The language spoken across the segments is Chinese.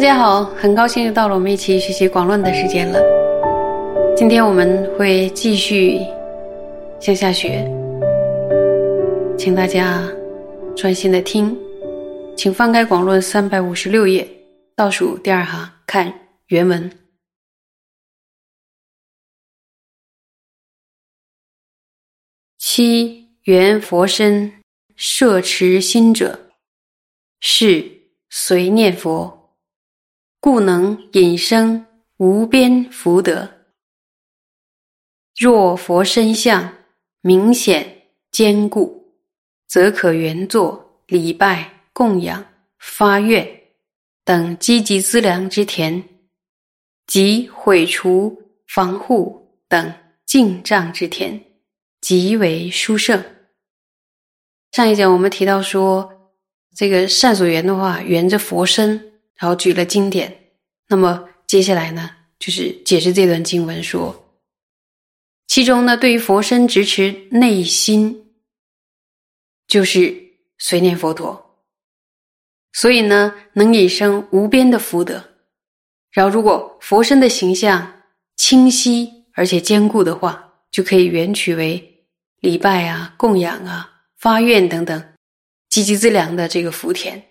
大家好，很高兴又到了我们一起学习广论的时间了。今天我们会继续向下学，请大家专心的听，请翻开广论三百五十六页，倒数第二行看原文。七缘佛身摄持心者，是随念佛。故能引生无边福德。若佛身相明显坚固，则可原作礼拜供养发愿等积极资粮之田，及毁除防护等净障之田，极为殊胜。上一讲我们提到说，这个善所缘的话，缘着佛身。然后举了经典，那么接下来呢，就是解释这段经文说，其中呢，对于佛身直持内心，就是随念佛陀，所以呢，能引生无边的福德。然后，如果佛身的形象清晰而且坚固的话，就可以缘取为礼拜啊、供养啊、发愿等等积极资粮的这个福田。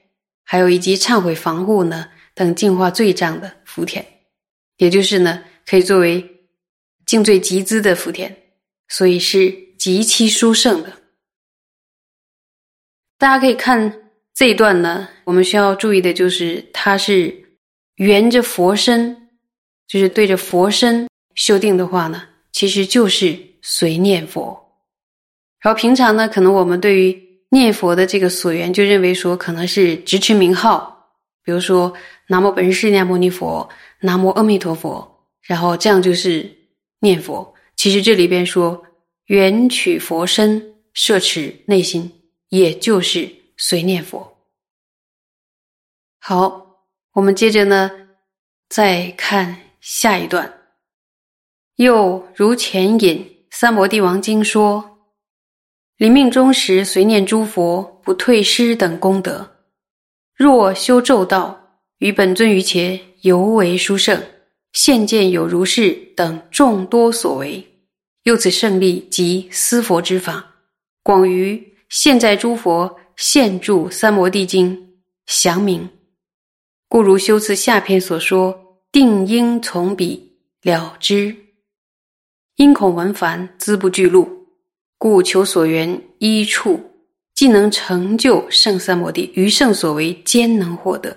还有以及忏悔防护呢等净化罪障的福田，也就是呢可以作为净罪集资的福田，所以是极其殊胜的。大家可以看这一段呢，我们需要注意的就是它是圆着佛身，就是对着佛身修订的话呢，其实就是随念佛。然后平常呢，可能我们对于念佛的这个所缘，就认为说可能是直持名号，比如说南无本师释迦牟尼佛，南无阿弥陀佛，然后这样就是念佛。其实这里边说缘取佛身，摄持内心，也就是随念佛。好，我们接着呢再看下一段，又如前引《三摩地王经》说。临命终时，随念诸佛不退失等功德。若修咒道，于本尊于前尤为殊胜。现见有如是等众多所为，又此胜利及思佛之法，广于现在诸佛现住《三摩地经》详明。故如修辞下篇所说，定应从彼了之。因恐文凡资不具录。故求所缘一处，既能成就圣三摩地，余圣所为兼能获得。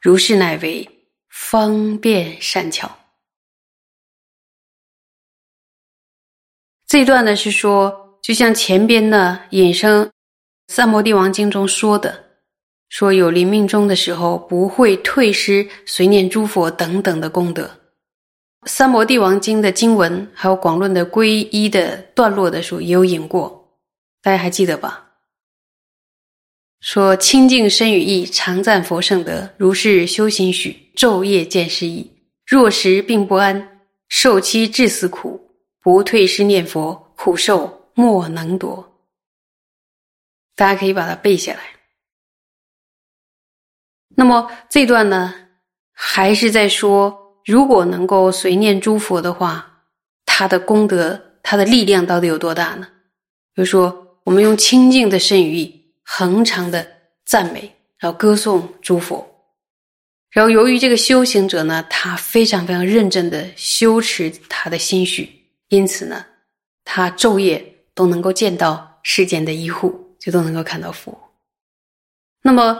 如是乃为方便善巧。这一段呢是说，就像前边呢引生三摩地王经中说的，说有临命终的时候不会退失随念诸佛等等的功德。三摩地王经的经文，还有广论的皈依的段落的时候，也有引过，大家还记得吧？说清净身语意，常赞佛圣德，如是修行许，昼夜见是意。若时病不安，受期至死苦，不退失念佛，苦受莫能夺。大家可以把它背下来。那么这段呢，还是在说。如果能够随念诸佛的话，他的功德、他的力量到底有多大呢？比如说，我们用清净的身语意，恒常的赞美，然后歌颂诸佛，然后由于这个修行者呢，他非常非常认真的修持他的心绪，因此呢，他昼夜都能够见到世间的医护，就都能够看到佛。那么，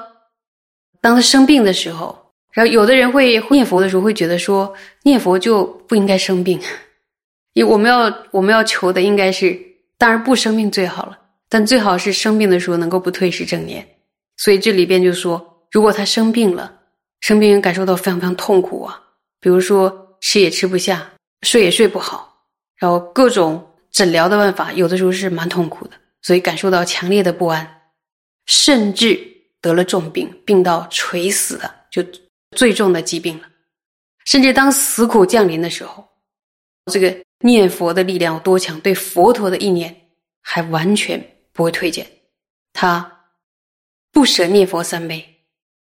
当他生病的时候，然后，有的人会念佛的时候会觉得说，念佛就不应该生病，因为我们要我们要求的应该是，当然不生病最好了，但最好是生病的时候能够不退失正念。所以这里边就说，如果他生病了，生病感受到非常非常痛苦啊，比如说吃也吃不下，睡也睡不好，然后各种诊疗的办法有的时候是蛮痛苦的，所以感受到强烈的不安，甚至得了重病，病到垂死的就。最重的疾病了，甚至当死苦降临的时候，这个念佛的力量有多强？对佛陀的意念还完全不会退减，他不舍念佛三昧，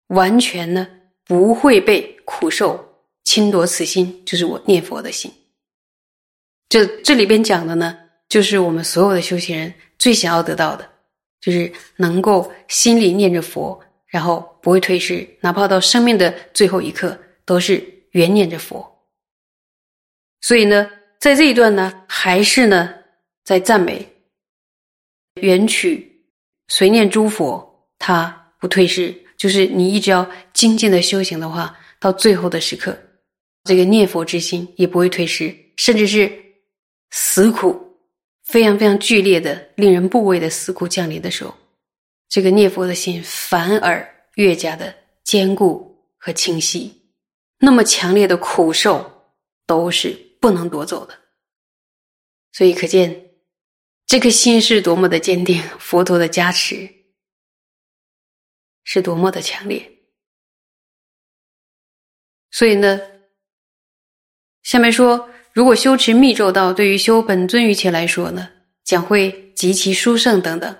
完全呢不会被苦受侵夺此心，就是我念佛的心。这这里边讲的呢，就是我们所有的修行人最想要得到的，就是能够心里念着佛，然后不会退失，哪怕到生命的最后一刻，都是原念着佛。所以呢，在这一段呢，还是呢，在赞美缘曲随念诸佛，他不退失。就是你一直要精进的修行的话，到最后的时刻，这个念佛之心也不会退失，甚至是死苦非常非常剧烈的、令人怖畏的死苦降临的时候，这个念佛的心反而越加的坚固和清晰。那么强烈的苦受都是不能夺走的，所以可见这颗心是多么的坚定，佛陀的加持。是多么的强烈，所以呢，下面说，如果修持密咒道，对于修本尊于前来说呢，将会极其殊胜等等。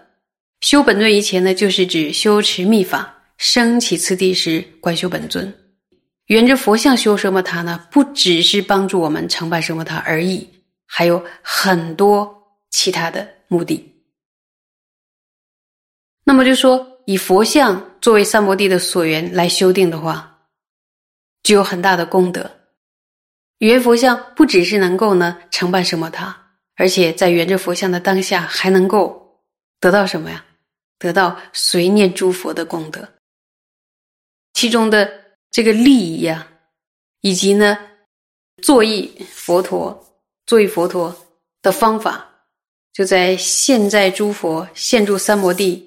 修本尊于前呢，就是指修持密法，升起次第时观修本尊。沿着佛像修什么塔呢？不只是帮助我们承办什么塔而已，还有很多其他的目的。那么就说。以佛像作为三摩地的所缘来修订的话，具有很大的功德。圆佛像不只是能够呢承办什么塔，而且在圆着佛像的当下，还能够得到什么呀？得到随念诸佛的功德。其中的这个利益呀，以及呢作意佛陀作意佛陀的方法，就在现在诸佛现住三摩地。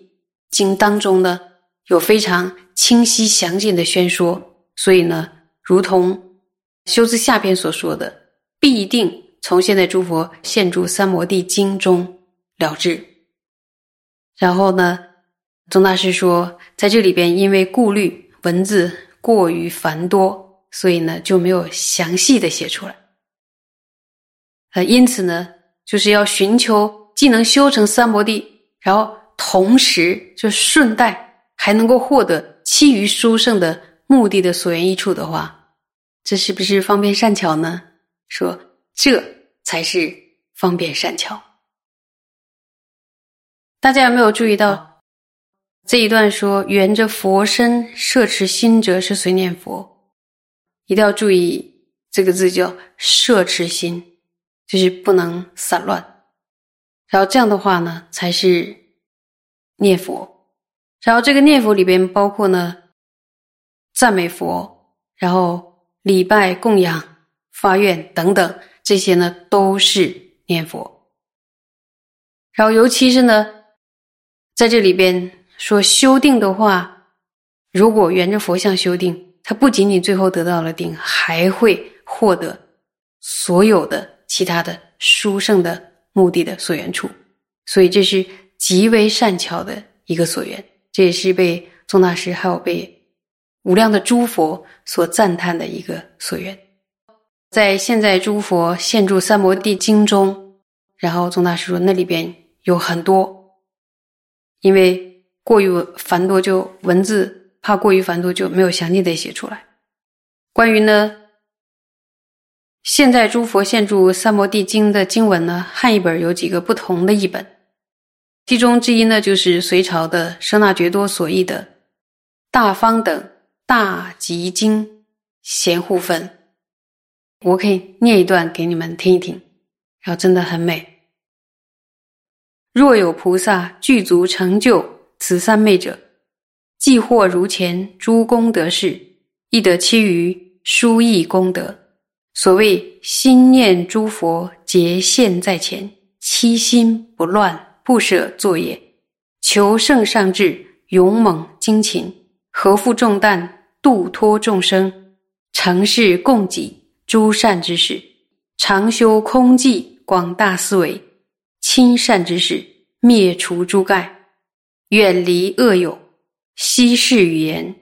经当中呢，有非常清晰详尽的宣说，所以呢，如同修辞下篇所说的，必定从现在诸佛现住三摩地经中了知。然后呢，宗大师说，在这里边因为顾虑文字过于繁多，所以呢就没有详细的写出来。呃，因此呢，就是要寻求既能修成三摩地，然后。同时，就顺带还能够获得其余殊胜的目的的所缘益处的话，这是不是方便善巧呢？说这才是方便善巧。大家有没有注意到这一段说，缘着佛身摄持心者是随念佛，一定要注意这个字叫摄持心，就是不能散乱。然后这样的话呢，才是。念佛，然后这个念佛里边包括呢赞美佛，然后礼拜供养、发愿等等，这些呢都是念佛。然后尤其是呢，在这里边说修定的话，如果沿着佛像修定，它不仅仅最后得到了定，还会获得所有的其他的殊胜的目的的所缘处，所以这是。极为善巧的一个所缘，这也是被宗大师还有被无量的诸佛所赞叹的一个所缘。在现在诸佛现住三摩地经中，然后宗大师说那里边有很多，因为过于繁多，就文字怕过于繁多就没有详细的写出来。关于呢，现在诸佛现住三摩地经的经文呢，汉译本有几个不同的译本。其中之一呢，就是隋朝的舍那觉多所译的《大方等大集经贤护分》，我可以念一段给你们听一听，然后真的很美。若有菩萨具足成就此三昧者，既获如前诸功德事，亦得其余殊异功德。所谓心念诸佛皆现在前，七心不乱。不舍作业，求圣上智，勇猛精勤，何负重担，度脱众生，成事供给诸善之事，常修空寂，广大思维，亲善之事，灭除诸盖，远离恶友，稀释语言，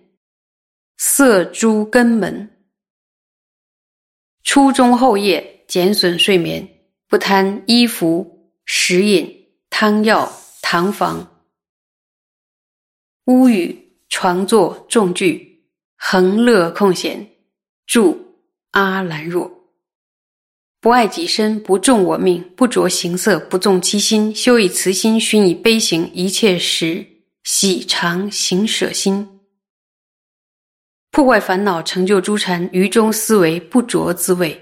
色诸根门，初中后夜，减损睡眠，不贪衣服食饮。汤药、堂房、屋宇、床座、重具，恒乐空闲，住阿兰若。不爱己身，不重我命，不着形色，不重其心，修以慈心，熏以悲行，一切时喜常行舍心，破坏烦恼，成就诸禅，于中思维，不着滋味，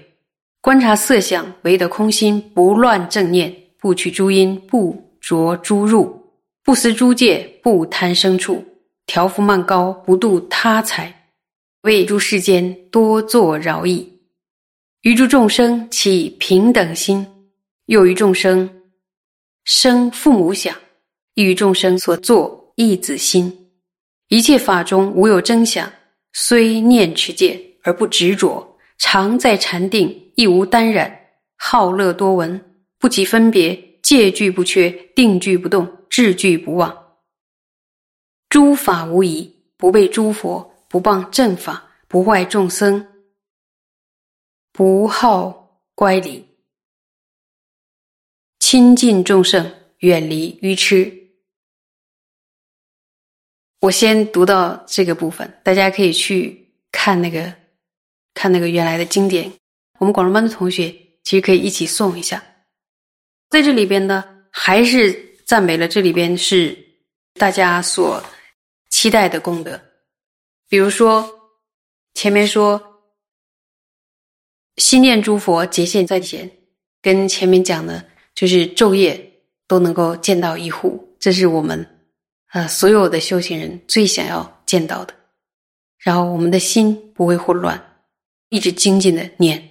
观察色相，唯得空心，不乱正念，不取诸因，不着诸入，不思诸界，不贪生处，调伏慢高，不度他财，为诸世间多作饶益。于诸众生起平等心，又于众生生父母想，亦于众生所作义子心。一切法中无有真想，虽念持戒而不执着，常在禅定，亦无单染，好乐多闻，不及分别，戒具不缺，定具不动，志具不忘。诸法无疑，不被诸佛，不谤正法，不坏众生。不好乖离，亲近众生，远离愚痴。我先读到这个部分，大家可以去看那个看那个原来的经典。我们广东班的同学其实可以一起诵一下。在这里边呢，还是赞美了这里边是大家所期待的功德。比如说前面说。心念诸佛结现在前，跟前面讲的，就是昼夜都能够见到一户，这是我们呃所有的修行人最想要见到的。然后我们的心不会混乱，一直精进的念，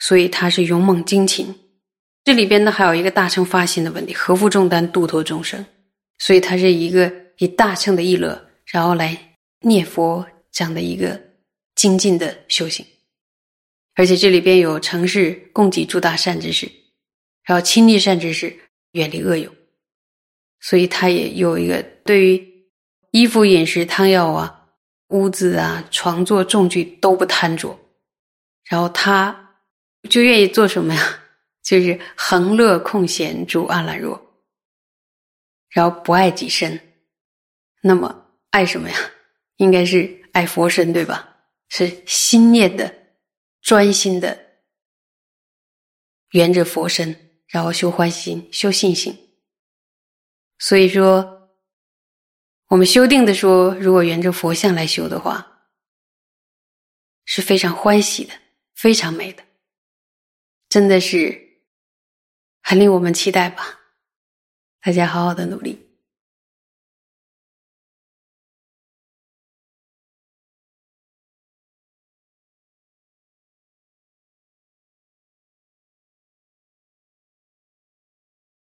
所以它是勇猛精勤。这里边呢还有一个大乘发心的问题，何负重担度脱众生，所以它是一个以大乘的意乐，然后来念佛这样的一个精进的修行。而且这里边有成事供给诸大善知识，然后亲历善知识，远离恶友，所以他也有一个对于衣服、饮食、汤药啊、屋子啊、床座、重具都不贪着，然后他就愿意做什么呀？就是恒乐空闲住阿兰若，然后不爱己身，那么爱什么呀？应该是爱佛身对吧？是心念的。专心的圆着佛身，然后修欢心、修信心。所以说，我们修定的说，如果沿着佛像来修的话，是非常欢喜的，非常美的，真的是很令我们期待吧。大家好好的努力。